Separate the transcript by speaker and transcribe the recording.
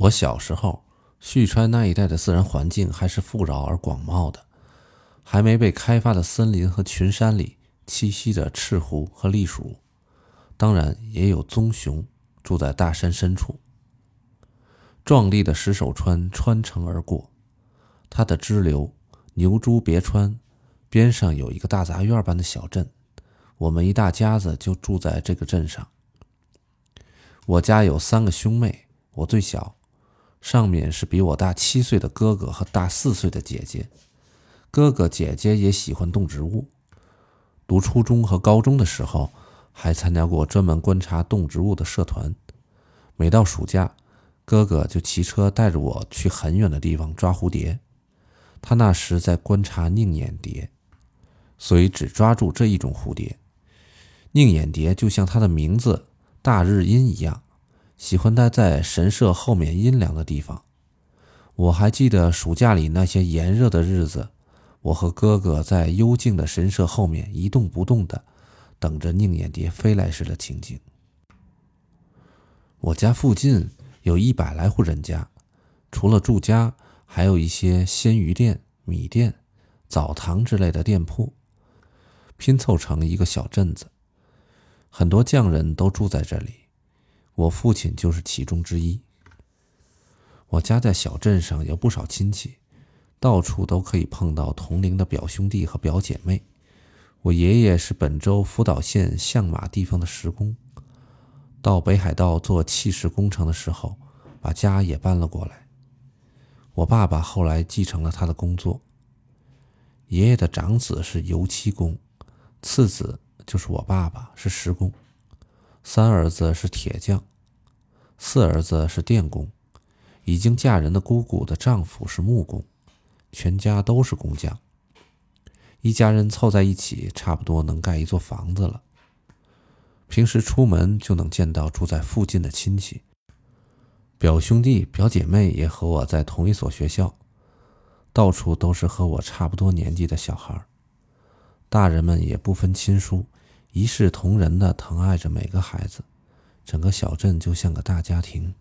Speaker 1: 我小时候，旭川那一带的自然环境还是富饶而广袤的，还没被开发的森林和群山里栖息着赤狐和栗鼠，当然也有棕熊住在大山深处。壮丽的石首川穿城而过，它的支流牛猪别川边上有一个大杂院般的小镇，我们一大家子就住在这个镇上。我家有三个兄妹，我最小。上面是比我大七岁的哥哥和大四岁的姐姐，哥哥姐姐也喜欢动植物。读初中和高中的时候，还参加过专门观察动植物的社团。每到暑假，哥哥就骑车带着我去很远的地方抓蝴蝶。他那时在观察宁眼蝶，所以只抓住这一种蝴蝶。宁眼蝶就像它的名字“大日阴”一样。喜欢待在神社后面阴凉的地方。我还记得暑假里那些炎热的日子，我和哥哥在幽静的神社后面一动不动的等着宁眼蝶飞来时的情景。我家附近有一百来户人家，除了住家，还有一些鲜鱼店、米店、澡堂之类的店铺，拼凑成一个小镇子。很多匠人都住在这里。我父亲就是其中之一。我家在小镇上有不少亲戚，到处都可以碰到同龄的表兄弟和表姐妹。我爷爷是本州福岛县相马地方的石工，到北海道做砌石工程的时候，把家也搬了过来。我爸爸后来继承了他的工作。爷爷的长子是油漆工，次子就是我爸爸是石工，三儿子是铁匠。四儿子是电工，已经嫁人的姑姑的丈夫是木工，全家都是工匠。一家人凑在一起，差不多能盖一座房子了。平时出门就能见到住在附近的亲戚，表兄弟表姐妹也和我在同一所学校，到处都是和我差不多年纪的小孩。大人们也不分亲疏，一视同仁的疼爱着每个孩子。整个小镇就像个大家庭。